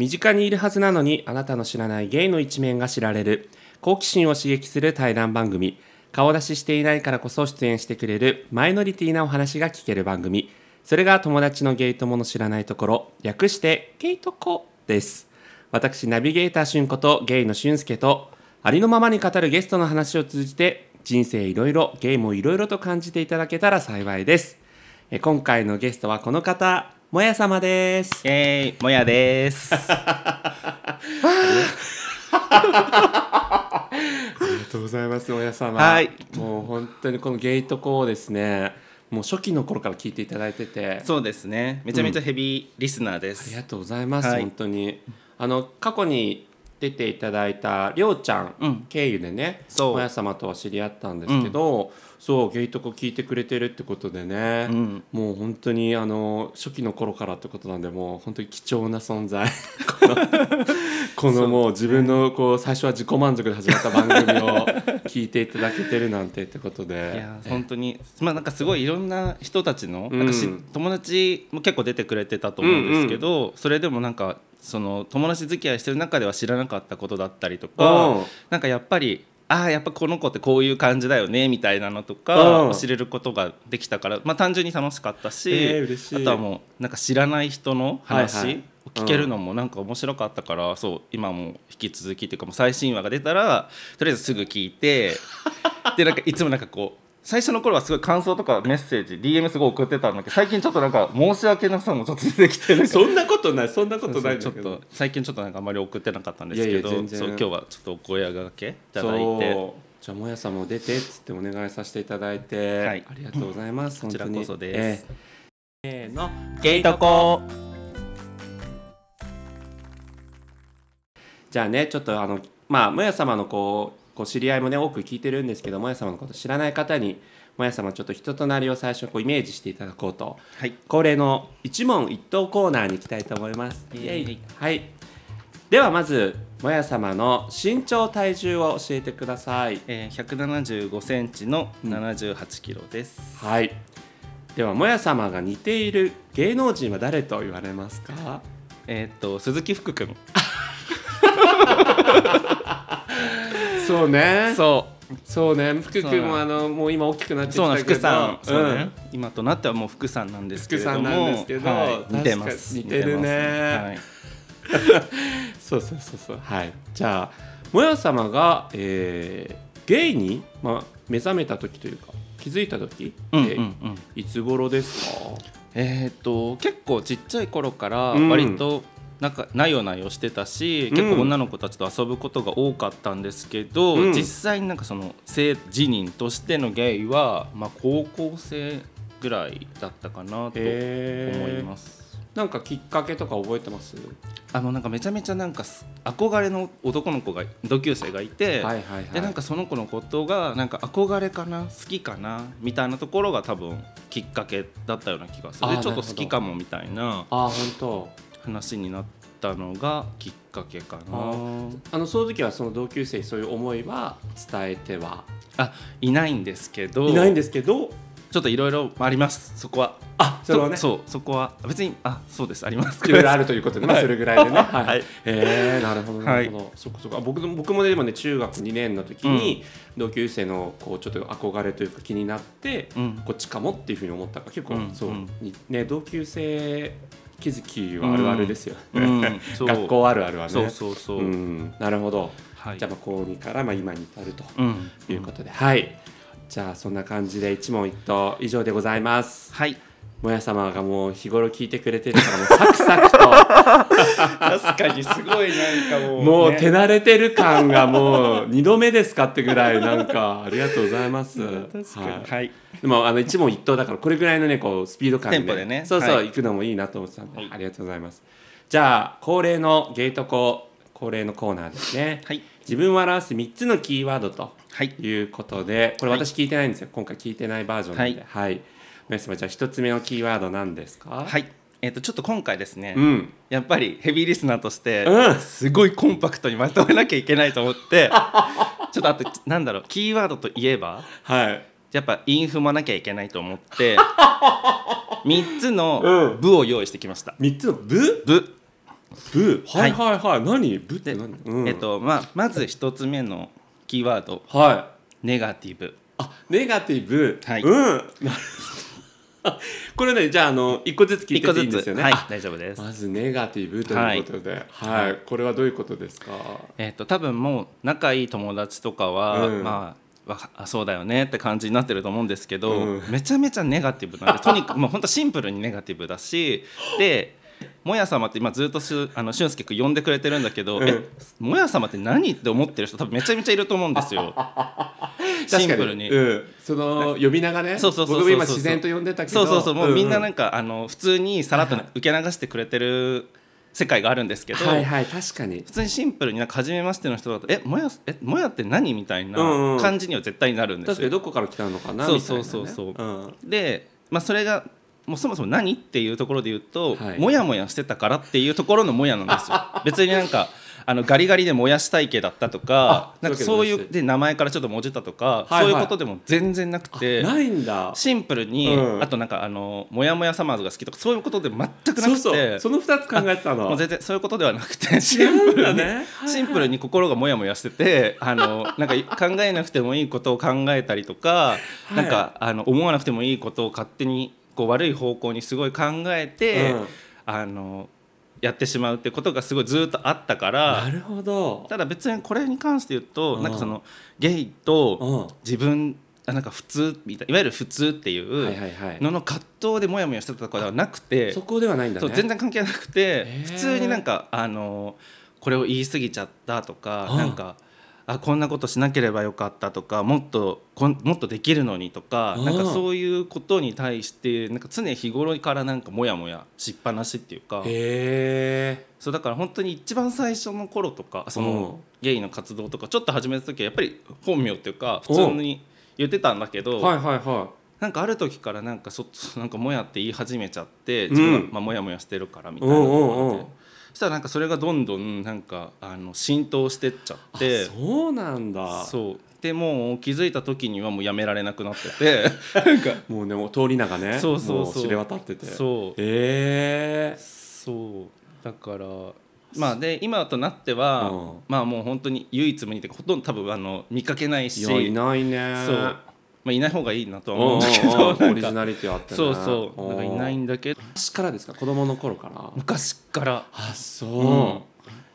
身近にいるはずなのにあなたの知らないゲイの一面が知られる。好奇心を刺激する対談番組。顔出ししていないからこそ出演してくれる。マイノリティなお話が聞ける番組。それが友達のゲイ友の知らないところ。略してゲイとコです。私ナビゲーターしゅんことゲイのしゅんすけとありのままに語るゲストの話を通じて人生いろいろゲイもいろいろと感じていただけたら幸いです。え今回のゲストはこの方。もや様です。イェーイもやです。ありがとうございます親様はい。もう本当にこのゲイトコをですね。もう初期の頃から聞いていただいてて。そうですね。めちゃめちゃヘビーリスナーであす、りがとうございます、はい。本当に。あの過去に出ていただいたりょうちゃんうん。経由でねそう。親様とは知り合ったんですけど、そうゲイトコ聞いてくれてるってことでね、うん。もう本当にあの初期の頃からってことなんでもう本当に貴重な存在。このもう自分のこう最初は自己満足で始まった番組を聞いていただけてるなんてってこといでや本当に。まあなんかすごいいろんな人たちの、うん。なんかし友達も結構出てくれてたと思うんですけど、それでもなんかその友達付き合いしてる中では知らなかったことだったりとうん。か、なんかやっぱりああやっぱこの子ってこういう感じだよねみたいなのとかうん。知れることができたから、まあ、単純に楽しかったし、えー嬉しい。あとはもうなんか知らない人のはいはい。話を聞けるのもなんか面白かったから、そう今も引き続きっていうかもう最新話が出たらとりあえずすぐ聞いて でなんかいつもなんかこう最初の頃はすごい感想とかメッセージ DM すごい送ってたんだけど最近ちょっとなんか申し訳なさもちょっと出てきてるそんなことない。そんなことないちょっと最近ちょっとなんかあんまり送ってなかったんですけどいやいや全然。そう今日はちょっとお声掛けいただいて。じゃあもやさんも出てっつってお願いさせていただいて、はい。ありがとうございます、こちらこそです。えーせーのゲイトコ。じゃあねちょっとあのまあもや様のこうご知り合いもね多く聞いてるんですけどもや様のこと知らない方にもや様ちょっと人となりを最初こうイメージしていただこうとはい恒例の一問一答コーナーに行きたいと思います。イエイはい。ではまずもや様の身長体重を教えてください。えー、175センチの78キロです、はい。ではもや様が似ている芸能人は誰と言われますか？えーっと鈴木福君 そうね。そう。そうね。福君もあのもう今大きくなってきそうなたけど。福さん、そうね。ん今となってはもう福さんなんですけれども。福さんなんですけどはい、似てます。似てるね。はい、そうそうそうそう。はい。じゃあもや様が、えー、ゲイにまあ目覚めた時というか気づいた時いつ頃ですか？えーっと結構ちっちゃい頃からうん。割となんかなよなよしてたし、うん結構女の子たちと遊ぶことが多かったんですけど、うん実際になんかその性自認としてのゲイは、まあ、高校生ぐらいだったかなと思います。なんかきっかけとか覚えてます？あのなんかめちゃめちゃなんかす憧れの男の子が同級生がいて、はいはいはい。でなんかその子のことがなんか憧れかな好きかなみたいなところが多分きっかけだったような気がするでちょっと好きかもみたいなあ本当。話になったのがきっかけかあなーあのその時はその同級生にそういう思いは伝えてはあいないんですけどいないんですけど。ちょっといろいろありますそこはあそれはね。そうそこは別にあそうですありますいろいろあるということで、それぐらいでね。はい。はいええなるほど、なるほど。はそこそこ。あ僕も、僕もね、でもね、中学2年の時に。同級生の、こう、ちょっと憧れというか、気になって。うんこっちかもっていうふうに思ったから、結構、うんそううん、にね、同級生。気づきはあるあるですよ。うん学校あるあるはね。そうそうそう、ん、なるほど。はいじゃあ、まあ、高2から、まあ、今に至るということで、はい。じゃあそんな感じで一問一答以上でございます。はいもや様がもう日頃聞いてくれてるからもうサクサク確かにすごいなんかもとうもうね手慣れてる感がもう二度目ですかってぐらいなんかありがとうございます。はい。はい。でもあの一問一答だからこれぐらいのねこうスピード感テンポでね。そうそう、はい。行くのもいいなと思ってたんで、はい。ありがとうございます。じゃあ恒例のゲートコ恒例のコーナーですね。はい。自分を表す三つのキーワードとはい。いうことでこれ私聞いてないんですよ、今回聞いてないバージョンなんで。はい、皆様じゃあ一つ目のキーワード何ですか？はい。えっ、とちょっと今回ですね、うん。やっぱりヘビーリスナーとして、うん。すごいコンパクトにまとめなきゃいけないと思って ちょっとあとなんだろうキーワードといえばはい。やっぱインフもなきゃいけないと思って 3つうのん。部を用意してきました、三つの部？部。ブはいははいはい。何？ブってで何、うん。えっとまあ、まず一つ目のキーワードはい。ネガティブ。あネガティブ。はい。うん これねじゃああの一個ずつ聞いてていいんですよね、はいあ大丈夫です。まずネガティブということで、はい、これはどういうことですか？えっと多分もう仲いい友達とかは、うん。まああそうだよねって感じになってると思うんですけど、うん。めちゃめちゃネガティブなんでとにかくもう本当シンプルにネガティブだしでもや様って今ずっとしあの俊介君呼んでくれてるんだけど、うんえもや様って何って思ってる人多分めちゃめちゃいると思うんですよ。シンプルに。うん、その呼び名がね、そうそうそうそう僕も今自然と呼んでたけど、そうそうそうもうみんななんか、か、あの普通にさらっと受け流してくれてる世界があるんですけど、はいはい確かに普。通にシンプルになんか初めましての人だと「えもやえもやって何?」みたいうんうなん感じには絶対になるんですよ。確かにどこから来たのかなそうみたいな、ね、そうそうそううんで、まあ、それがもうそもそも何っていうところで言うと、はいもやもやしてたからっていうところのもやなんですよ。別になんかあのガリガリで燃やしたい系だったとかあなんかそそうういうで名前からちょっともじったとか、はいはいそういうことでも全然なくて。ないんだ。シンプルに、うんあとなんかあのもやもやサマーズが好きとかそういうことで全くなくてそうその二つ考えてたの。もう全然そういうことではなくて シンプルに、だね。シンプルに心がモヤモヤしててあのなんか考えなくてもいいことを考えたりとか、はいなんかあの思わなくてもいいことを勝手にこう悪い方向にすごい考えて、うんあのやってしまうってことがすごいずっとあったからなるほど。ただ別にこれに関して言うと、うんなんかそのゲイとうん自分あなんか普通みたいいわゆる普通っていうはいはいはい。のの葛藤でモヤモヤしてたとかではなくて。そこではないんだね。そう全然関係なくて普通になんかあのこれを言い過ぎちゃったとかああなんかあこんなことしなければよかったとかもっとこんもっとできるのにとかなんかそういうことに対してなんか常日頃からなんかモヤモヤしっぱなしっていうか。そうだから本当に一番最初の頃とかそのゲイの活動とかちょっと始めた時はやっぱり本名っていうか普通に言ってたんだけど、はいはいはなんかある時からなんかそなんかもやって言い始めちゃって自分が、うんまあ、もやもやしてるからみい。たいなところで。そしたらなんかそれがどんどんなんかあの浸透してっちゃあってそうなんだ。そうでもう気づいた時にはもうやめられなくなってて なんかもうねもう通り名がね。そうそうそうも知れ渡ってて。そうへえ。そうだからまあで今となっては、うんまあもう本当に唯一無二ってほとんど多分あの見かけないしいないね。そうまあ、いない方がいいなとはうんうん思うんだけどうんオリジナリティあってね。そうそう。なんかいないんんだけど。昔からですか？子供の頃から？昔から。あそう、うん。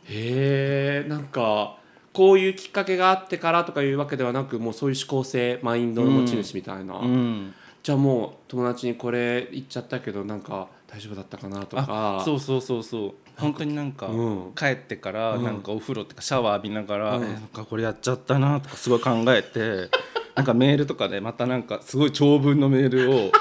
へえんかこういうきっかけがあってからとかいうわけではなくもうそういう思考性マインドの持ち主みたいな、うん。じゃあもう友達にこれ言っちゃったけどなんか大丈夫だったかなとか。あそうそうそうそう。本当になんか、うん。帰ってからうん。なんかお風呂ってかシャワー浴びながら、うん。えなんかこれやっちゃったなとかすごい考えてなんかメールとかでまたなんかすごい長文のメールを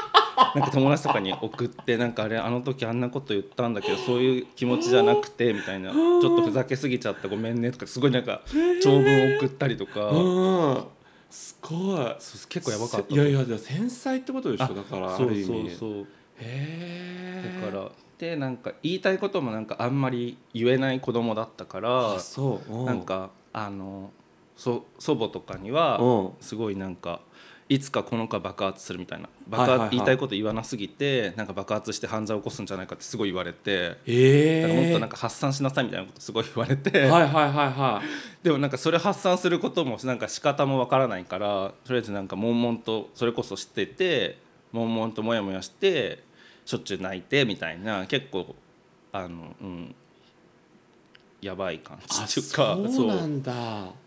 なんか友達とかに送ってなんかあれあの時あんなこと言ったんだけどそういう気持ちじゃなくてみたいな。ちょっとふざけすぎちゃったごめんねとかすごいなんか長文送ったりとか、うん。すごい。結構やばかった。いやいやじゃあ繊細ってことでしょあだからあそうそうそう。へえ。だからでなんか言いたいこともなんかあんまり言えない子供だったからあそう。うん。なんかあのそ祖母とかにはうん。すごいなんかいつかこの子は爆発するみたいな。爆はいはいはい。発言いたいこと言わなすぎてなんか爆発して犯罪を起こすんじゃないかってすごい言われて。えだからもっえとなんか発散しなさいみたいなことすごい言われて、はいはいはいはい。でもなんかそれ発散することもなんか仕方もわからないからとりあえずなんか悶々とそれこそ知ってて悶々とモヤモヤしてしょっちゅう泣いてみたいな結構あのうんやばい感じあっていうか。そうなんだ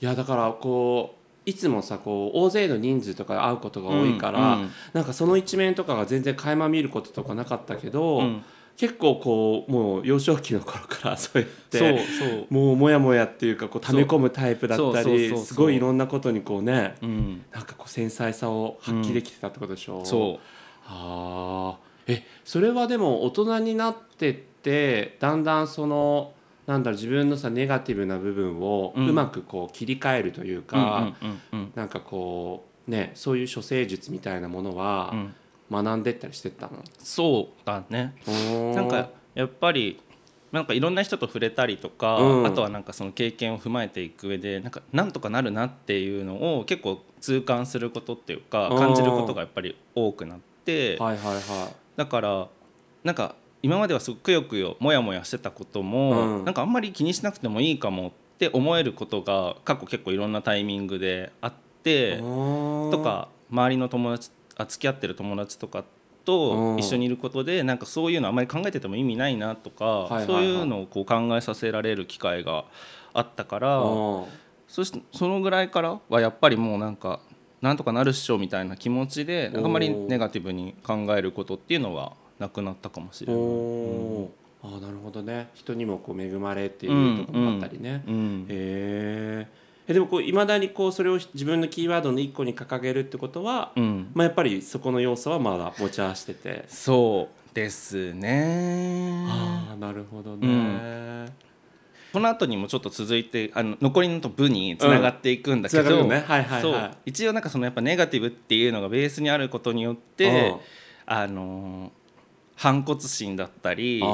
いやだからこういつもさこう大勢の人数とかで会うことが多いから、うんうん。なんかその一面とかが全然垣間見ることとかなかったけど、うん。結構こうもう幼少期の頃から そうやってそうもうモヤモヤっていうかこう溜め込むタイプだったりそうすごいいろんなことにこうねうん。なんかこう繊細さを発揮できてたってことでしょ、そあー。えそれはでも大人になってってだんだんそのなんだろう自分のさネガティブな部分をうん。うまくこう切り替えるといううか、うんうんうん。なんかこうねそういう処世術みたいなものはうん。学んでったりしてったの、そうだね。ななんかやっぱりなんかいろんな人と触れたりとか、うん。あとはなんかその経験を踏まえていく上でなんかなんとかなるなっていうのを結構痛感することっていうかうん感じることがやっぱり多くなってはいはいはだからなんか今まではすごくくよくよもやもやしてたことも、うん。なんかあんまり気にしなくてもいいかもって思えることが過去結構いろんなタイミングであってととか周りの友達あ付き合ってる友達とかうとん。一緒にいることでなんかそういうのあんまり考えてても意味ないなとか、いはいはい。そういうのをこう考えさせられる機会があったからそしてそのぐらいからはやっぱりもうなんかなんとかなるっしょみたいな気持ちであんまりネガティブに考えることっていうのはなくなったかもしれない。おー。あーなるほどね。人にもこう恵まれっていうところもあったりね、うんへー。えでもこういまだにこうそれを自分のキーワードの一個に掲げるってことは、うん、まあ、やっぱりそこの要素はまだ持ち合わせて。て、そうですね。ああなるほどね、この後にもちょっと続いてあの残りの部につながっていくんだけど、はいはい一応なんかそのやっぱネガティブっていうのがベースにあることによって、あの反骨心だったりな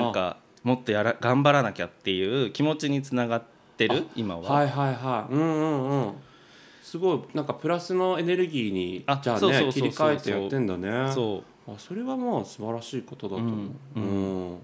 んかもっとやら頑張らなきゃっていう気持ちにつながってる今は。はいはいはい。うんうんうん。すごいなんかプラスのエネルギーにあじゃあそうそうそうそう。ね切り替えてやってんだね。そう。あそれはまあ素晴らしいことだと思う、ううん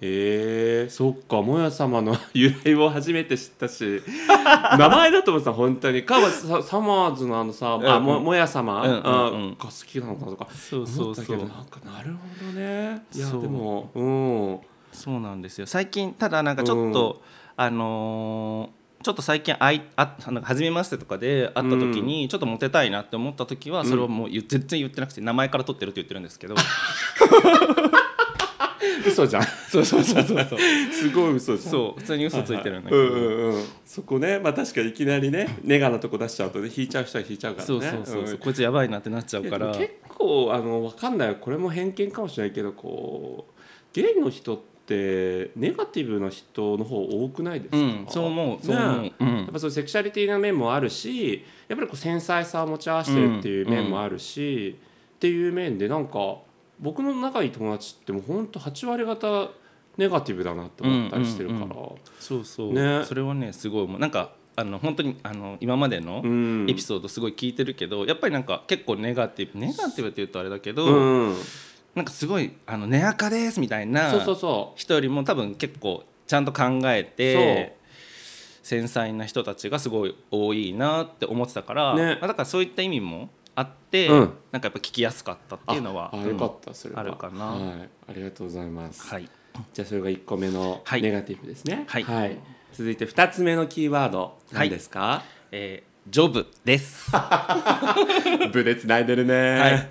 えそっかもや様の由来を初めて知ったし 名前だと思ってた本当に。かはさサマーズのあのさ、あうん。ももや様、うんうんうん。あが好きなのかなとか。そうそう思ったけそうどなんかなるほどね。いやそう。でもうん。そうなんですよ。最近ただなんかちょっと、あのーちょっと最近あいあなんか初めましてとかで会った時にちょっとモテたいなって思った時はそれをもう言う全然言ってなくて名前から取ってるって言ってるんですけど 嘘じゃん。そうそうそうそう。そ うすごい嘘じゃん。そう普通に嘘ついてるんだけど、うんうんうん。そこねまあ確かにいきなりねネガなとこ出しちゃうとね引いちゃう人は引いちゃうからね。そうそうそうそう、んこいつやばいなってなっちゃうから。結構あのわかんない。よこれも偏見かもしれないけどこうゲイの人ってネガティブな人の方多くないですか、うんそう思う。そう思う、ねうん。やっぱそういうセクシャリティな面もあるしやっぱりこう繊細さを持ち合わせてるっていう面もあるし、っていう面でなんか僕の仲いい友達ってもうほんと8割方ネガティブだなって思ったりしてるから、うんうんそうそう、ね。それはねすごい思うなんかあの本当にあの今までのうん。エピソードすごい聞いてるけど、やっぱりなんか結構ネガティブネガティブって言うとあれだけど、うん、なんかすごい「あの根垢です」みたいなそうそうそう。人よりも多分結構ちゃんと考えて繊細な人たちがすごい多いなって思ってたから、ね。まあだからそういった意味もあって、うん。なんかやっぱ聞きやすかったっていうのはうんああよかったそれは、あるかな。はい、ありがとうございます、はい。じゃあそれが1個目のはい。ネガティブですね。はい。続いて2つ目のキーワード何ですか、えージョブです。部でつないでるね、はい。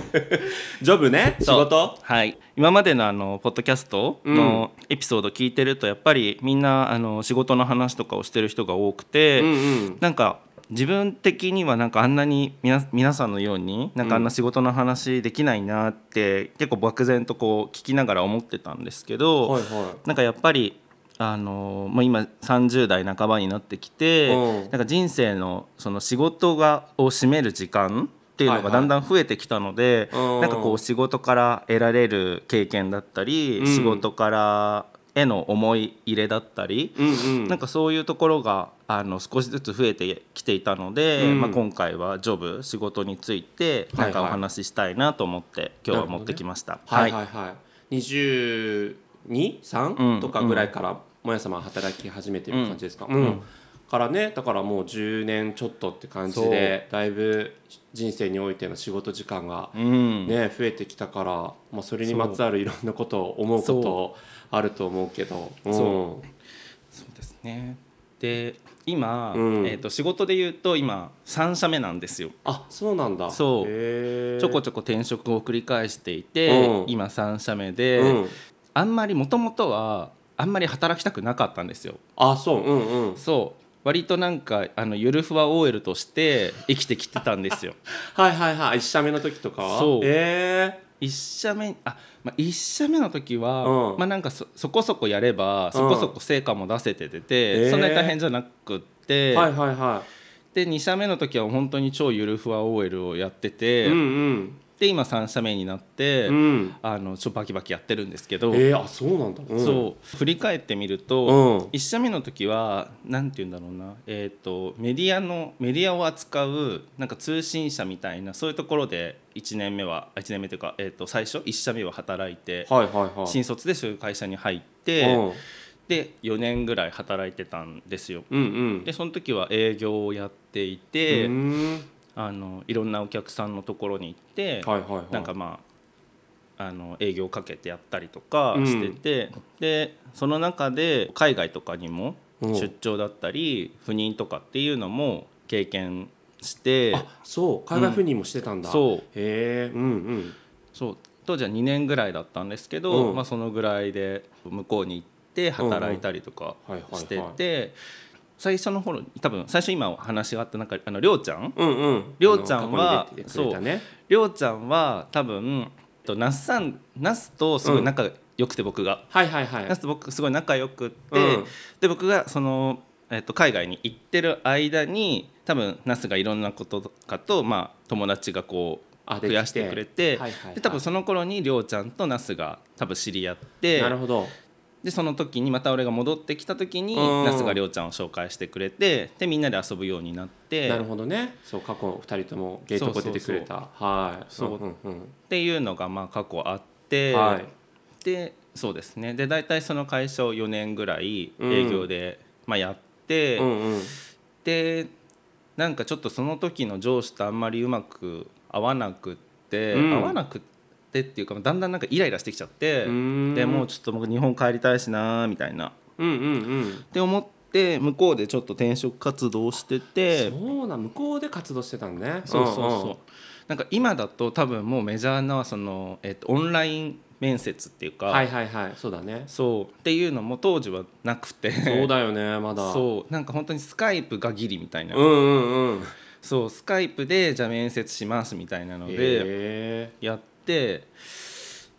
ジョブね？仕事？はい、今までのあのポッドキャストのエピソード聞いてるとやっぱりみんなあの仕事の話とかをしてる人が多くて、うんうん。なんか自分的にはなんかあんなに皆皆さんのようになんかあんな仕事の話できないなって結構漠然とこう聞きながら思ってたんですけど、はいはなんかやっぱりあのもう今30代半ばになってきて、うん。なんか人生のその仕事がを占める時間っていうのはいはい。がだんだん増えてきたので、うん。なんかこう仕事から得られる経験だったり、うん。仕事からへの思い入れだったり、いうんうん。なんかそういうところがあの少しずつ増えてきていたので、うん。まあ、今回はジョブ仕事についてなんかお話ししたいなと思って今日は持ってきました。はい。はい。はい 22?3、うんとかぐらいからもや様は働き始めてる感じですか、うん。うん。からねだからもう10年ちょっとって感じでだいぶ人生においての仕事時間がうん。ね、増えてきたから、まあ、それにまつわるいろんなことを思うことあると思うけど。う。ん。そそうですね。で今、うん。えー、と仕事で言うと今3社目なんですよ。あそうなんだ。そう。ちょこちょこ転職を繰り返していて、うん。今3社目で、うん、あんまりもともとはあんまり働きたくなかったんですよ。あそう。うんうん。そう。割となんかあのゆるふわ OL として生きてきてたんですよ。はいはいはい。1社目の時とかは？そう。え一社目あ、まあ、一社目の時は、うん。まあなんかそそこそこやればそこそこ成果も出せててて、えー。そんなに大変じゃなくって、ー、はいはいはで2社目の時は本当に超ゆるふわ OL をやってて、いうんうんで今3社目になって、うん。あのちょバキバキやってるんですけど、えー、あそうなんだ、うん、そう。振り返ってみると、うん。1社目の時はなんて言うんだろうな、えー、とメディアのメディアを扱うなんか通信社みたいなそういうところで1年目はあ1年目というか、えー、と最初1社目は働いて、はいはいはい。新卒でそういう会社に入って、うん。で4年ぐらい働いてたんですよ。うんうん。でその時は営業をやっていて、うんあのいろんなお客さんのところに行って、はいはいはい。なんかまああの営業をかけてやったりとかしてて、でその中で海外とかにもう。ん出張だったり赴任とかっていうのも経験してあそう。海外赴任もしてたんだ、そう。へえうんうん。そう。当時は2年ぐらいだったんですけど、うん。まあ、そのぐらいで向こうに行って働いたりとかうんうん。はいはいはい。してて最初の頃多分最初今お話があった中あのりょうちゃん？うんうん。りょうちゃんはあの過去に出てくれたね。りょうちゃんは多分と那須さん那須とすごい仲良くて僕が、はいはいはい。那須と僕すごい仲良くって、うん。で僕がその、えっと、海外に行ってる間に多分那須がいろんなこととかと、まあ、友達がこあう増やしてくれて、はいはいはい。で多分その頃にりょうちゃんと那須が多分知り合ってなるほどでその時にまた俺が戻ってきた時にうん。那須がりょうちゃんを紹介してくれてでみんなで遊ぶようになってなるほどね。そう過去二人ともゲートコ出てくれたはい。そう。うんうんっていうのがまあ過去あって、はい。でそうですね。で大体その会社を4年ぐらいうん。営業で、まあ、やって、うんうん。でなんかちょっとその時の上司とあんまりうまく合わなくって、うん。合わなくってっていうかだんだんなんかイライラしてきちゃってでもうちょっと僕日本帰りたいしなみたいな。うんうんうん。って思って向こうでちょっと転職活動しててそうなん向こうで活動してたんね。そうそうそう、んん。なんか今だと多分もうメジャーなその、えっと、オンライン面接っていうか、はいはいはい。そうだね。そう。っていうのも当時はなくて。そうだよねまだ。そう。なんか本当にスカイプがギリみたいな、うんうんうん。そうスカイプでじゃあ面接しますみたいなのでへやって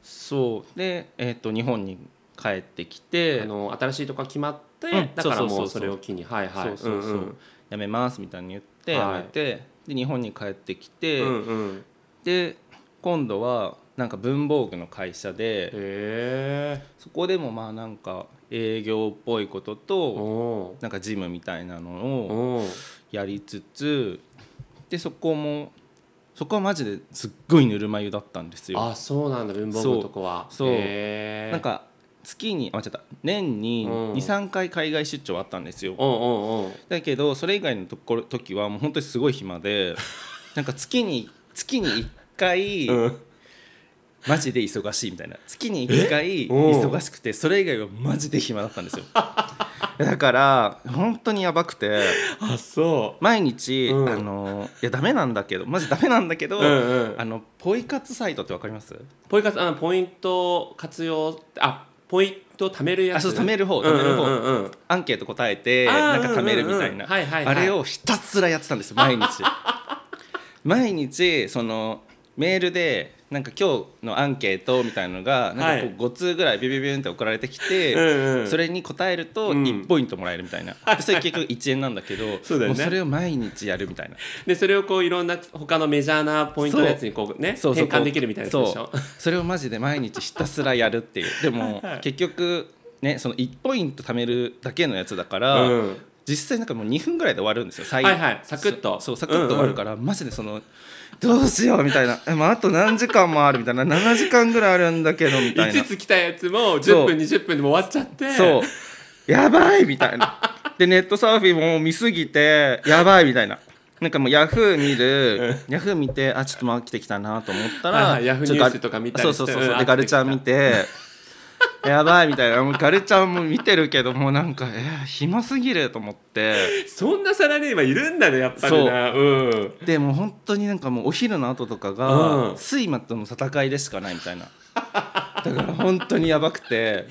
そう。で、えっと日本に帰ってきえて。あの新しいとこが決まって、うん。だからもうそれを機に。はいはい。そうそうそう、んん。辞めますみたいに言って辞はい。めて、で日本に帰ってきて、うんうん。で今度はなんか文房具の会社でそこでもまあなんか営業っぽいことおとおなんかジムみたいなのー。をやりつつでそこもそこはマジですっごいぬるま湯だったんですよ。あそうなんだ文房具のとこは。そう。なんか月にあ間違った。年にうん。23回海外出張あったんですよ。おんおんだけどそれ以外のところ時はもう本当にすごい暇で なんか月に月に1回、うんマジで忙しいみたいな。月に1回忙しくてそれ以外はマジで暇だったんですよ。だから本当にやばくて。あそ毎日、うん。あのいやダメなんだけどマジダメなんだけど、ううんうん。あのポイ活サイトってわかります？ポイ活あのポイント活用あポイント貯めるやつ。あそう貯める方貯める方うんうん。うんうんアンケート答えてなんか貯めるみたいうんうんなうん。はいはいはい。あれをひたすらやってたんですよ毎日。毎日そのメールでなんか今日のアンケートみたいなのがなんかこう5通ぐらいビュビュビュンって送られてきて、うんうん。それに答えるとうん。1ポイントもらえるみたいな、で それ結局1円なんだけどそうだよね。もうそれを毎日やるみたいな。でそれをこういろんな他のメジャーなポイントのやつにこうねそう。そう。変換できるみたいなやつでしょ？そう。それをマジで毎日ひたすらやるっていう。でも結局ねその1ポイント貯めるだけのやつだから、うん。実際なんかもう2分ぐらいで終わるんですよ最はいはい。サクッと。そそうサクッと終わるから、マジでそのどうしようみたいな。え、まあ、あと何時間もあるみたいな。7時間ぐらいあるんだけどみたいな。5つ来たやつも10そう。分20分でも終わっちゃって。そう。やばいみたいな。でネットサーフィンも見すぎてやばいみたいな。なんかもうヤフー見る、ヤフー見てあちょっともう飽きてきたなと思ったら、ヤフーニュースとか見たりそうそうそうでガルちゃん見て やばいみたいな。もうガルちゃんも見てるけどもうなんかえー暇すぎると思って。そんなサラリーマンいるんだねやっぱりな。う。ん。でもう本当になんかもうお昼の後とかうがん。睡魔との戦いでしかないみたいな。だから本当にやばくて。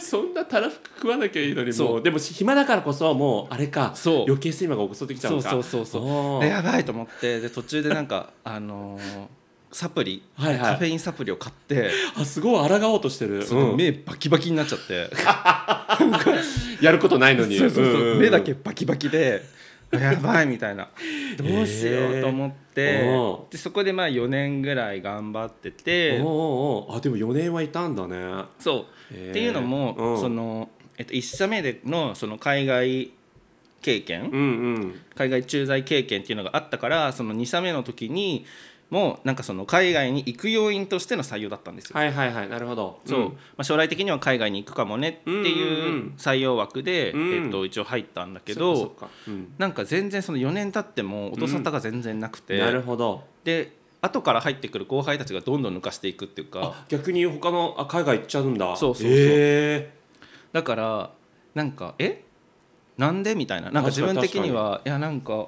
そんなたらふく食わなきゃいいのにそう。もう。でも暇だからこそもうあれかそう。余計睡魔が襲ってきちゃうそうのか。そうそうそうおー。でやばいと思って。で途中でなんかあのーサプリ、はいはい。カフェインサプリを買って、あすごい抗おうとしてる、うん。目バキバキになっちゃって、やることないのに。目だけバキバキでやばいみたいな。どうしようと思って、おでそこでまあ4年ぐらい頑張ってて。あでも4年はいたんだね。そう。へー。っていうのも、うん。その、えっと、1社目でのその海外経験、うんうん。海外駐在経験っていうのがあったからその2社目の時にもうなんかその海外に行く要因としての採用だったんですよ。はいはいはいなるほど。そう。まあ、将来的には海外に行くかもねってうんうんういうん。採用枠で、うん。えっと、一応入ったんだけけど、うん。なんか全然その4年経っても音沙汰が全然なくて、なるほど。で後から入ってくる後輩たちがどんどん抜かしていくっていうか。あ逆に他のあ海外行っちゃうんだ。そうそうそう。へだからなんかえ？なんで？みたいな。なんか自分的にはいやなんか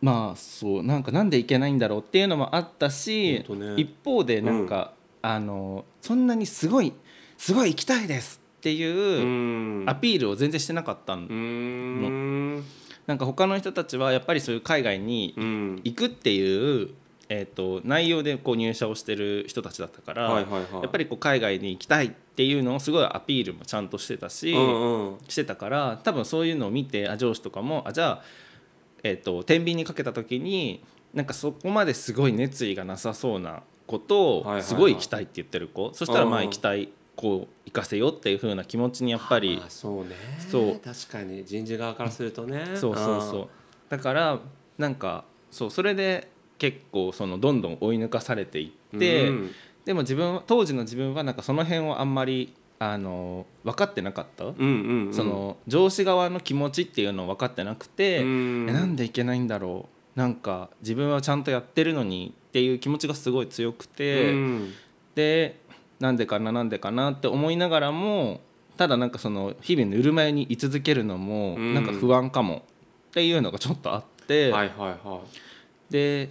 まあそうなんかなんでいけないんだろうっていうのもあったし、ね。一方でなんか、あのそんなにすごいすごい行きたいですってえいううん。アピールを全然してなかったん、うーん。なんか他の人たちはやっぱりそういう海外にうん。行くっていう、えー、と内容でこう入社をしてる人たちだったから、やっぱりこう海外に行きたいっていうのをすごいアピールもちゃんとしてたし、うんうん。してたから多分そういうのを見てあ上司とかもあじゃあ、えー、と天秤にかけた時になんかそこまですごい熱意がなさそうなことすごい行きたいって言ってる子、そしたらまあうん。行きたいこう行かせようっていう風な気持ちにやっぱりあそうね。そう。確かに。人事側からするとね。そうそうそう。だからなんかそうそれで結構そのどんどん追い抜かされていうんって、うん。でも自分当時の自分はなんかその辺をあんまりあの分かってなかった、うんうんうん。その上司側の気持ちっていうのを分かってなくて、うん。えなんでいけないんだろう？なんか自分はちゃんとやってるのにっていう気持ちがすごい強くて、うん。でなんでかななんでかなって思いながらもただなんかその日々ぬるま湯に居続けるのもうん。なんか不安かも。っていうのがちょっとあって、はいはいはで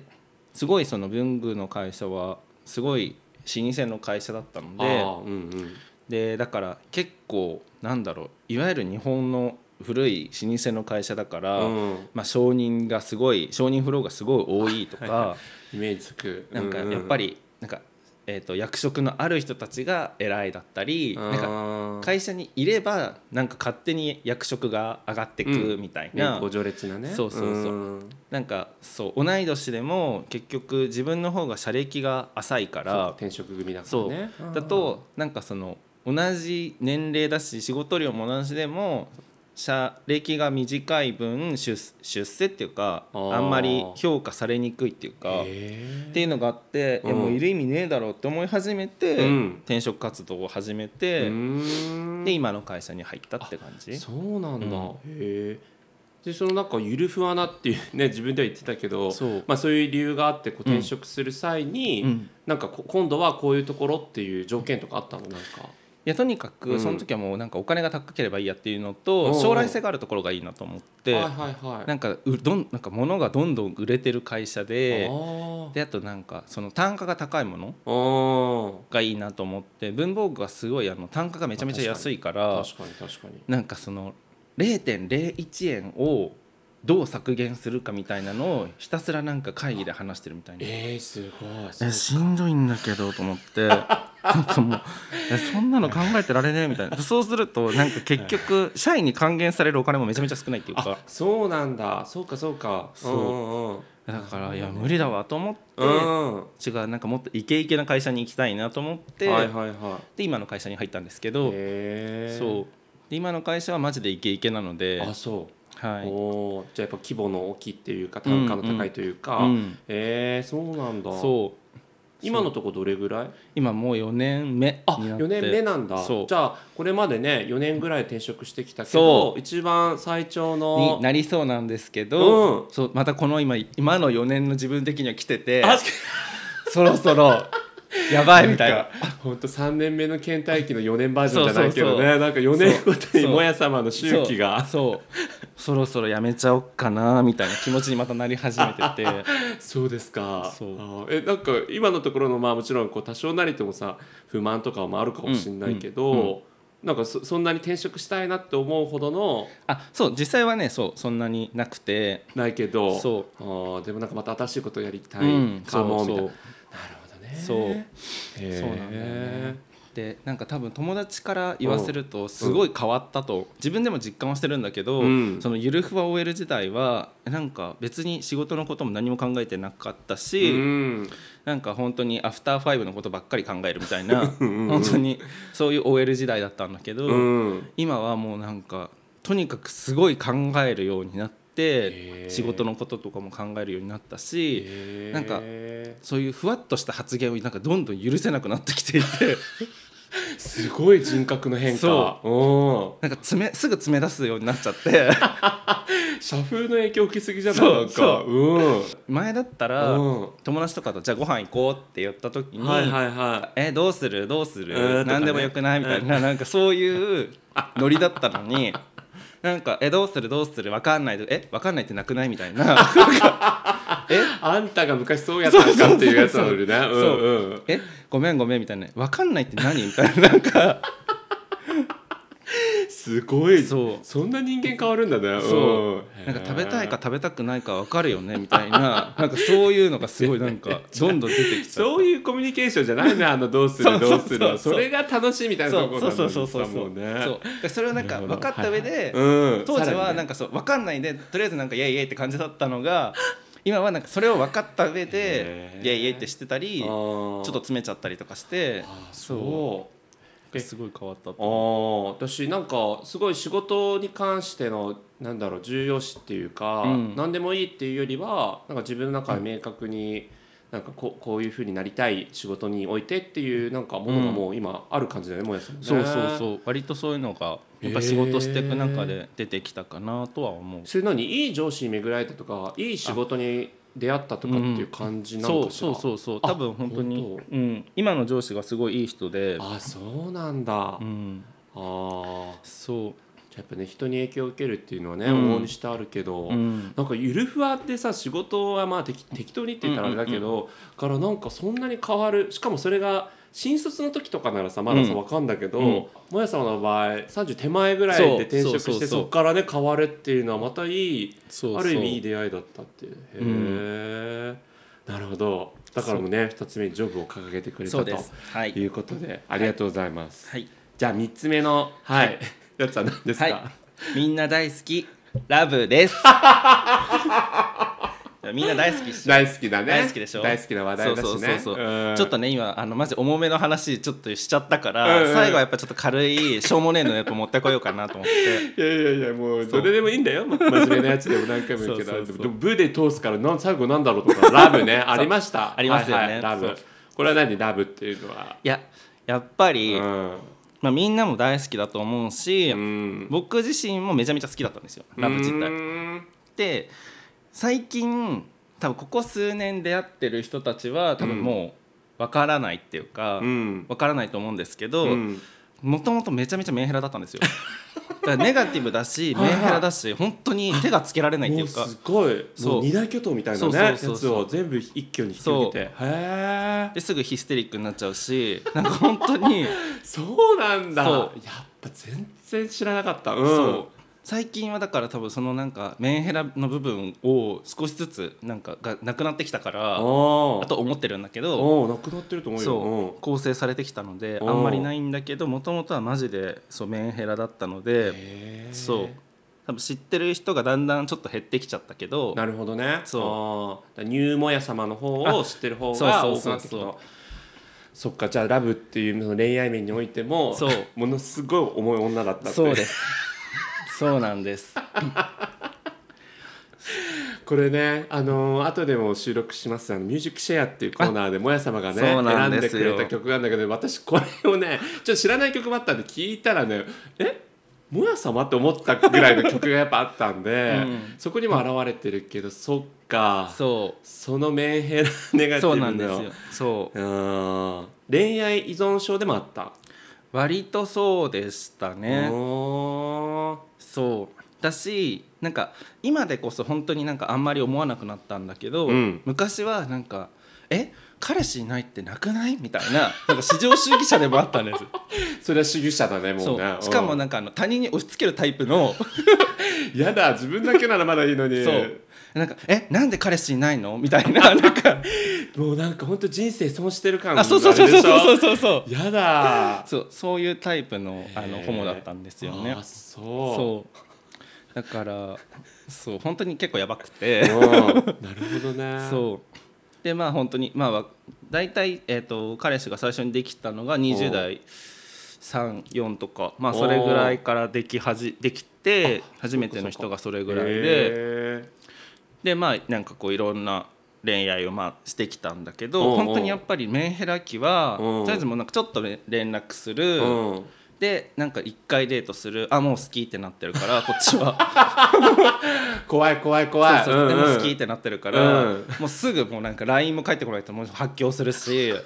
すごいその文具の会社はすごい老舗の会社だったのいでああうんうんでだから結構なんだろういわゆる日本の古い老舗の会社だから、うん。まあ、承認がすごい承認フローがすごい多いとかイメージつく。なんかやっぱりなんか、えー、と役職のある人たちが偉いだったりなんかか会社にいればなんか勝手に役職が上がってくみたいな、ご序列なね。そうそうそう。ん。なんかそう同い年でも結局自分の方が社歴が浅いから転職組だからそう。ねだとなんかその同じ年齢だし仕事量も同じでも社歴が短い分出出世っていうかあんまり評価されにくいっていうか。へっていうのがあって、うん。もういる意味ねえだろうって思い始めて、うん。転職活動を始めえて、で今の会社に入ったって感じ。そうなんだ、うん。へえでそのなんかゆるふわなっていうね自分では言ってたけどそう。まあ、そういう理由があってこう転職する際に、うん。なんかこ今度はこういうところっていう条件とかあったの？なんか。いやとにかうん。くその時はもうなんかお金が高ければいいやっていうのおとう将来性があるところがいいなと思ってはいはいはい。なんかうどんなんか物がどんどん売れてる会社であであとなんかその単価が高いものがいいなと思って文房具がすごいあの単価がめちゃめちゃ安いからー確かに確かに。なんかその0.01円をどう削減するかみたいなのをひたすらなんか会議で話してるみたいな。えー、すごい。えしんどいんだけどと思って。なんかもうえそんなの考えてられねえみたいな。そうするとなんか結局社員に還元されるお金もめちゃめちゃ少ないっていうあかそうなんだ。そうかそうか。そう。うんうんだからいや無理だわと思って。違うなんかもっとイケイケな会社に行きたいなと思って、はいはいはい。で今の会社に入ったんですけど、へえそう。で今の会社はマジでイケイケなので。あそうはい。おーじゃあやっぱ規模の大きいっていうか単価の高いというか、うんえー、そうなんだ。そう。今のとこどれぐらい？今もう4年目あになって。4年目なんだ。そう。じゃあこれまでね4年ぐらい転職してきたけそど一番最長のになりそうなんですけど、うん。そうまたこの今今の4年の自分的には来ててあそろそろ やばいみたいな。本当3年目の倦怠期の4年バージョンじゃないけどそうそうねなんか4年ごとにそうもや様の周期が。そうそう。そろそろやめちゃおっかなみたいな気持ちにまたなり始めてて。そうですか。そう。えなんか今のところのまあもちろんこう多少なりともさ不満とかもあるかもしれないけど、うんうんなんかそそんなに転職したいなって思うほどのあそう実際はねそうそんなになくて。ないけど。そう。あー。でもなんかまた新しいことをやりたい。うん。かもそうみたいな、そうなるほどね。そう。そうなんだよね。でなんか多分友達から言わせるとすごい変わったと自分でも実感はしてるんだけど、うん。そのゆるふわ OL 時代はなんか別に仕事のことも何も考えてなかったし、うん。なんか本当にアフターファイブのことばっかり考えるみたいなんうん。本当にそういう OL 時代だったんだけど、うん。今はもうなんかとにかくすごい考えるようになってへー。仕事のこととかも考えるようになったしなんかそういうふわっとした発言をなんかどんどん許せなくなってきていて。すごい人格の変化。そう。ん。なんか詰めすぐ詰め出すようになっちゃって。社風の影響受けすぎじゃない？なんか。そう。うん。前だったらうん。友達とかと「じゃあご飯行こう」って言った時に「はいはいはえどうする？どうする、うんとかね。何でもよくない?」みたいななんかそういうノリだったのに。なんか「えどうする？どうする？わかんない」えわかんないってなくない?」みたいな。え？いあんたが昔そうやったんかっていうやつなのにね。え？ごめんごめんみたいな「わかんないって何?」みたいな。なんかすごい。そう。そんな人間変わるんだね。そう。なんか食べたいか食べたくないか分かるよねみたいな。なんかそういうのがすごいなんか どんどん出てきちゃそういうコミュニケーションじゃないねあのどうする そうそうどうするそれが楽しいみたいなそうところそうなのにさそうそうそう。もうね。そう。でそれをなんか分かった上で、うん。当時はなんかそう分かんないでとりあえずなんかイエイイエイって感じだったのが今はなんかそれを分かった上でイエイイエイってしてたりちょっと詰めちゃったりとかして。あそう。えすごい変わったああ私なんかすごい仕事に関してのなんだろう重要視っていうか、うん。何でもいいっていうよりはなんか自分の中で明確に、なんかこうこういうふうになりたい仕事においてっていうなんかものがもう今ある感じだよねもやさんね。そうそうそう。割とそういうのがやっぱ仕事していく中で出てきたかなとは思う。それ何？いい上司に巡られたとかいい仕事に出会ったとかっていう感じなのかしら、そうそうそうそう。あ多分本当に本うん、今の上司がすごいいい人で、あそうなんだ、うん、ああそう。やっぱね人に影響を受けるっていうのはね、うん。往々にしてあるけど、うん。なんかゆるふわってさ仕事はまあ適適当にって言ったらあれだけど、からなんかそんなに変わるしかもそれが新卒の時とかならさまださうん。わかんだけど、うん。もやさんの場合30手前ぐらいで転職してそこからね変わるっていうのはまたいいある意味いい出会いだったってへえ、なるほど。だからもうね2つ目にジョブを掲げてくれたとい。うことでありがとうございます、はい。じゃあ3つ目のはい。やつは何ですか、はい。みんな大好きラブです みんな大好き大好きだね。大好きでしょ。大好きな話題だしね。そうそうそうそう。うん。ちょっとね今あのマジ重めの話ちょっとしちゃったから、うんうん。最後はやっぱちょっと軽いしょうもねえのやっぱ持ってこようかなと思って。いやいやいやもうどれでもいいんだよ。ま 真面目なやつでも何回も言うけどでもブで通すからなん最後なんだろうとか ラブね。ありました。ありますよね。はいはい。ラブ。これは何ラブっていうのは？いややっぱり、うん。まあ、みんなも大好きだと思うし、うん。僕自身もめちゃめちゃ好きだったんですよ。ラブ自う体。ん。で最近多分ここ数年出会ってる人たちは多分もうわからないっていうかうん。わからないと思うんですけどうん。もともとめちゃめちゃメンヘラだったんですよ。だからネガティブだしメンヘラだし本当に手がつけられないっていうか。すごい。そう。二大巨頭みたいなねやつを全部一挙に引き受けて。へえですぐヒステリックになっちゃうしなんか本当に そうなんだ。やっぱ全然知らなかった。うん。そう最近はだから多分そのなんかメンヘラの部分を少しずつなんかがなくなってきたからあと思ってるんだけどなくなってると思うよ。構成されてきたのでうんあんまりないんだけどもともとはマジでそうメンヘラだったのうんでそう。多分知ってる人がだんだんちょっと減ってきちゃったけどなるほどね。そう。ニューモヤ様の方を知ってる方が多くなってきた。そっかじゃあラブっていうのの恋愛面においてもそう。ものすごい重い女だったって。そうですそうなんです。これねあのー後でも収録します。あのミュージックシェアっていうコーナーでもや様がね選んんでくれた曲があるんだけど私これをねちょっと知らない曲もあったんで聞いたらねえもや様って思ったぐらいの曲がやっぱあったんで、うん。そこにも現れてるけどそっか。そそのメンヘラネガティブうそうのなんですよ。そう。うん恋愛依存症でもあった、割とそうでしたね。そう。だしなんか今でこそ本当になんかあんまり思わなくなったんだけど、うん。昔はなんか「え？彼氏いないってなくない?」みたいななんか至上主義者でもあったんです。それは主義者だねもそう。ねうしかもなんかあの他人に押し付けるタイプの。やだ自分だけならまだいいのに。そう。なんか「えなんで彼氏いないの?」みたいな なんか。もうなんか本当人生損してる感あそうそうそうそうそううそうそう。やだ。そうそういうタイプのあのホモだったんですよね。あそう。そう。だからそう本当に結構やばくて。うん。なるほどね。そうでまあ本当にまあわ大体、えー、と彼氏が最初にできたのが20代34とかまあそれぐらいからできはじできて初めての人がそれぐらいでへでまあなんかこういろんな恋愛をまあしてきたんだけど本当にやっぱりメンヘラ期はうん。とりあえずもうなんかちょっとれ連絡するでなんか1回デートするあもう好きってなってるから こっちは。怖い怖い怖い。そうそうでんん。も好きってなってるから、うん。もうすぐもうなんか LINE も返ってこないともう発狂するし。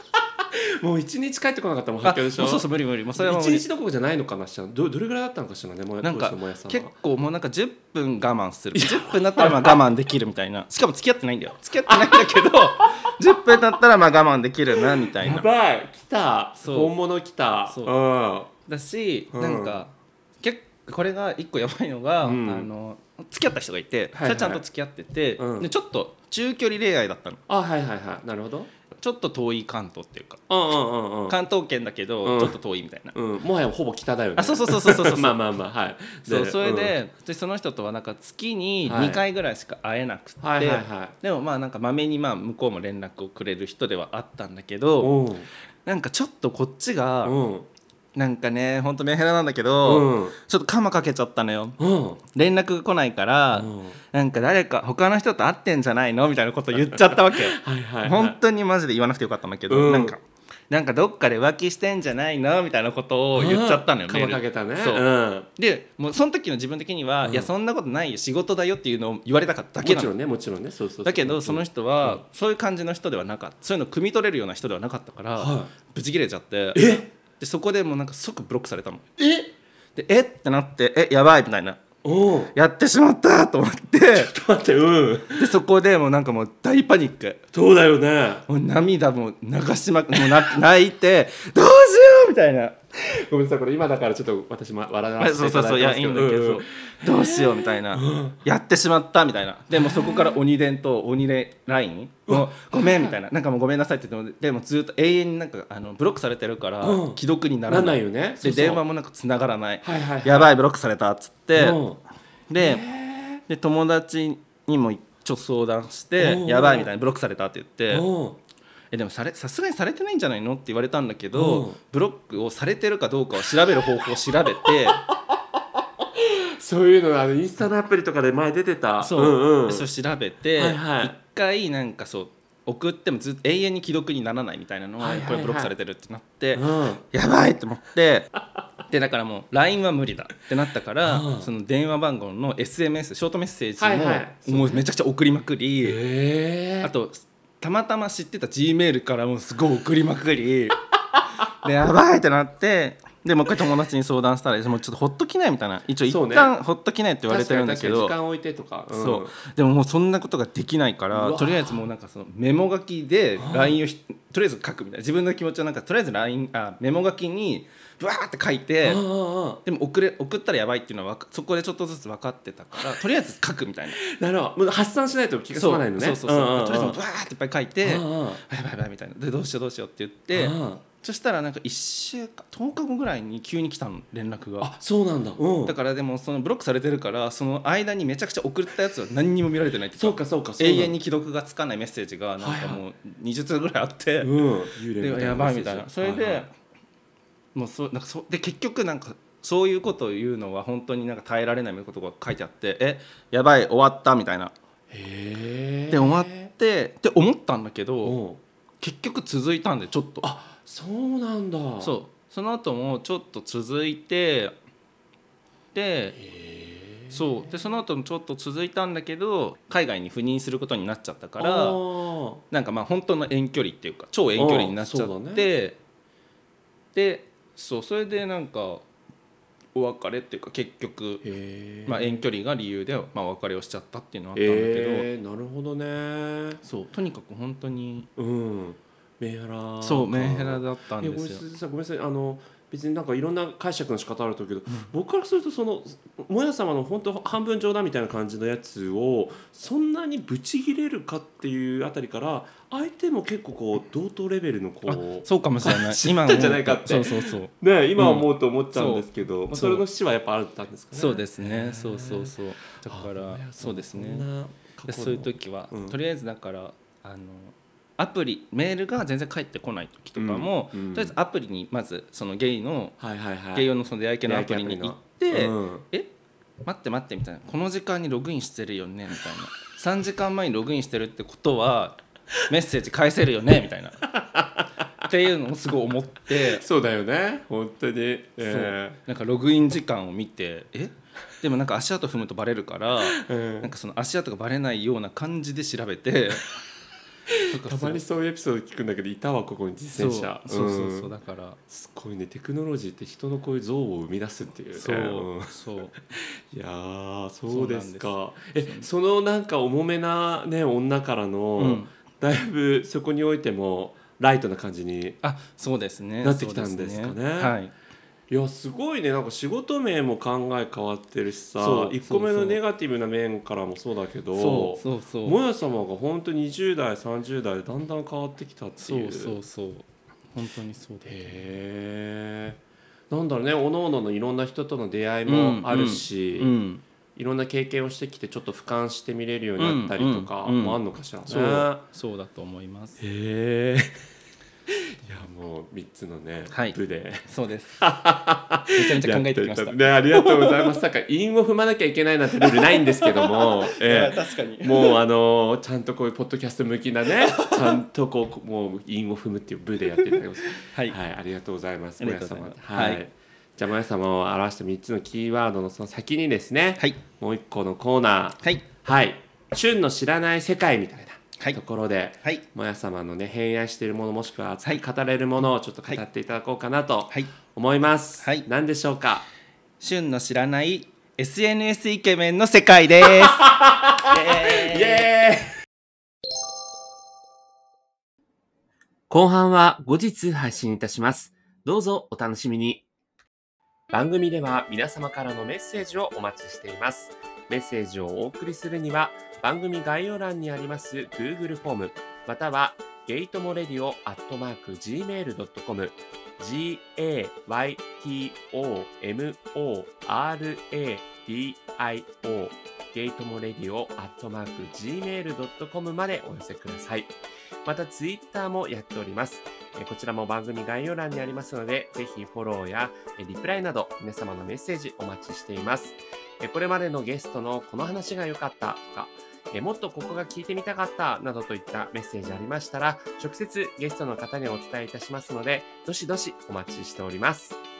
もう一日帰ってこなかったらもうあ発狂でしょ？もうそうそう無理無理。もうそれは一日どころじゃないのかなしちゃん。どどれぐらいだったのかしらねもやなんか結構もうなんか10分我慢する。10分だったらまあ我慢できるみたいな。しかも付き合ってないんだよ。付き合ってないんだけど10分だったらまあ我慢できるなみたいやなばい。来た。本物来た。そう。うんだし、うん。なんか結構これが一個やばいのが、うん。あの付き合った人がいて、はいはいちゃんと付き合ってて、うん。でちょっと中距離恋愛だったの。あはいはいはい。なるほど。ちょっと遠い関東っていうか。うんうんうんうん。関東圏だけど、うん。ちょっと遠いみたいな、うん。もはやほぼ北だよね。あそうそうそうそうそうそう。まあまあまあはい。そうそれで、私その人とはなんか月にはい。2回ぐらいしか会えなくて、うんはいはいはい。でもまあなんかまめにまあ向こうも連絡をくれる人ではあったんだけど、うん。なんかちょっとこっちが、うんなんかねほんとメンヘラなんだけど、うん。ちょっとカマかけちゃったのよ。うん。連絡が来ないから、うん。なんか誰か他の人と会ってんじゃないの？みたいなこと言っちゃったわけ はいはいはい。本当にマジで言わなくてよかったんだけど、うん。なんかなんかどっかで浮気してんじゃないの？みたいなことを言っちゃったのよ、うん。メール。かけたね。そう。うん。でもうその時の自分的には、うん。いやそんなことないよ仕事だよっていうのを言われたかっただけなの。もちろんねもちろんね。そうそうそう。だけどその人は、うんそういう感じの人ではなかった。そういうの汲み取れるような人ではなかったから、はブチ切れちゃって。え？でそこでもうなんか即ブロックされたのえ？でえ？ってなってえやばいみたいな。うんやってしまったと思って。待ってうん。でそこでもうなんかもう大パニック。そうだよね。もう涙も流しまくもうな泣いてどうしようみたいな。ごめんなさいこれ今だからちょっと私も笑わせてそうそうそういやいいんだけど、どうしようみたいな、やってしまったみたいな。でもそこから鬼伝と鬼伝ライン？もうごめんみたいな。なんかもうごめんなさいって言ってもでもずっと永遠になんかあのブロックされてるからうん。既読にならない。よね。で電話もなんか繋がらない。やばいブロックされたっつって。うん。でで友達にもちょっと相談してうん。やばいみたいなブロックされたって言って。うんえでもされさすがにされてないんじゃないの？って言われたんだけうん。どブロックをされてるかどうかを調べる方法を調べて。そういうのあのインスタのアプリとかで前出てた。そう、んうん。でそれ調べて一、はいはい。回なんかそう送ってもずっと永遠に既読にならないみたいなのをはいはいはい。これブロックされてるってなって、うん。やばいって思って。でだからもう LINE は無理だってなったから、うん。その電話番号の SMS ショートメッセージも、はいはい。もうめちゃくちゃ送りまくり、えあとたまたま知ってた G メールからもすごい送りまくり。でやばいってなってでもう一回友達に相談したらもうちょっとほっときないみたいな。一応一そうね。旦ほっときないって言われてるんだけど。時間置いてとか、ん。そう。でももうそんなことができないかうらわ。とりあえずもうなんかそのメモ書きで LINE をひとりあえず書くみたいな。自分の気持ちをなんかとりあえず LINE あメモ書きにブワーって書いてでも送れ送ったらやばいっていうのはそこでちょっとずつ分かってたからとりあえず書くみたいな。なるほど。もう発散しないと気が済まないのね。そうそうそうとりあえずブワーっていっぱい書いて、やばいやばいみたいな。でどうしようどうしようって言って、うんそしたらなんか1週間10日後ぐらいに急に来たの連絡が。あそうなんだ。うん。だからでもそのブロックされてるからその間にめちゃくちゃ送ったやつは何にも見られてないっていうそうかそうかそうなんだ永遠に既読がつかないメッセージがなんかもう20通ぐらいあって、うん。幽霊みたでやばいみたいな。それで、はい。はいもうそうなんかそで結局なんかそういうことを言うのは本当になんか耐えられないことが書いてあってえやばい終わったみたいな。へえで終わってって思ったんだけどうん。結局続いたんでちょっと。あそうなんだ。そう。その後もちょっと続いてでそう。でその後もちょっと続いたんだけど海外に赴任することになっちゃったかあらー。なんかまあ本当の遠距離っていうか超遠距離になっちゃって、でそうそれでなんかお別れっていうか結局、まあ、遠距離が理由で、まあ、お別れをしちゃったっていうのはあったんだけど、えーなるほどね。そうとにかく本当にうんメンヘラそうかメンヘラだったんいやごめんですよ。なさいごめんなさい。あの別になんかいろんな解釈の仕方あると思うけど、僕からするとそのもや様の本当半分冗談みたいな感じのやつをそんなにブチギレるかっていうあたりから相手も結構こう同等レベルのこあうそうかもしれない。知ったんじゃないかって。そうそうそう。ね今思うと思っちゃうんですけど、まあ、そう。それの節はやっぱあったんですかね。そうですね。そうそうそう。だからあそうですね。そういう時は、うん。とりあえずだからあのアプリメールが全然返ってこない時とかも、うんうん。とりあえずアプリにまずそのゲイの、はいはいはい。ゲイ用のその出会い系のアプリに行って、うんえ待って待ってみたいな。この時間にログインしてるよねみたいな。3時間前にログインしてるってことは メッセージ返せるよねみたいな。っていうのをすごい思って。そうだよね。本当に、えそう。なんかログイン時間を見てえ？でもなんか足跡踏むとバレるからーうん。なんかその足跡がバレないような感じで調べてたまにそういうエピソード聞くんだけどいたわここに実践者そうそうそううん。だから。すごいねテクノロジーって人のこういう像を生み出すっていうね。そううん。そう。いやーそうですか。えそのなんか重めなね女からの、うん。だいぶそこにおいてもライトな感じにあそうですね。なってきたんですかね。はいいやすごいね。なんか仕事面も考え変わってるしさ。そう1個目そうそう。のネガティブな面からもそうだけどそうそうそう。もや様が本当に20代30代でだんだん変わってきたってそいう。うそうそう。本当にそうでへえんだろうね。おのおののいろんな人との出会いもあるし、うんいろんな経験をしてきてちょっと俯瞰して見れるようになったりとかうん。うんもあんのかしらね。そうそうだと思いますへえいやもう3つのね、はい。部で。そうです。めちゃめちゃ考えてきました。ねありがとうございます。なんか韻を踏まなきゃいけないなんてルールないんですけども、ええ。確かに。もうあのちゃんとこういうポッドキャスト向きなね ちゃんとこうもう韻を踏むっていう部でやっていただきます。はい。はい、ありがとうございます。ありがとうございます。もや様。はい。はい。じゃあもや様を表した3つのキーワードのその先にですね、はい。もう一個のコーナー、はい。はい、旬の知らない世界みたいはな。いところで、はいもや様のね偏愛しているものもしくは熱く語れるものをちょっと語っていただこうかなとはい思います。はい何でしょうか？旬の知らない SNS イケメンの世界ですイエイーイエーイ後半は後日配信いたします。どうぞお楽しみに。番組では皆様からのメッセージをお待ちしています。メッセージをお送りするには番組概要欄にあります Google フォームまたはゲートモレディオアットマーク Gmail.com G-A-Y-T-O-M-O-R-A-D-I-O ゲートモレディオアットマーク Gmail.com までお寄せください。またツイッターもやっております。こちらも番組概要欄にありますので、ぜひフォローやリプライなど皆様のメッセージお待ちしています。これまでのゲストのこの話が良かったとか、えもっとここが聞いてみたかったなどといったメッセージありましたら、直接ゲストの方にお伝えいたしますので、どしどしお待ちしております。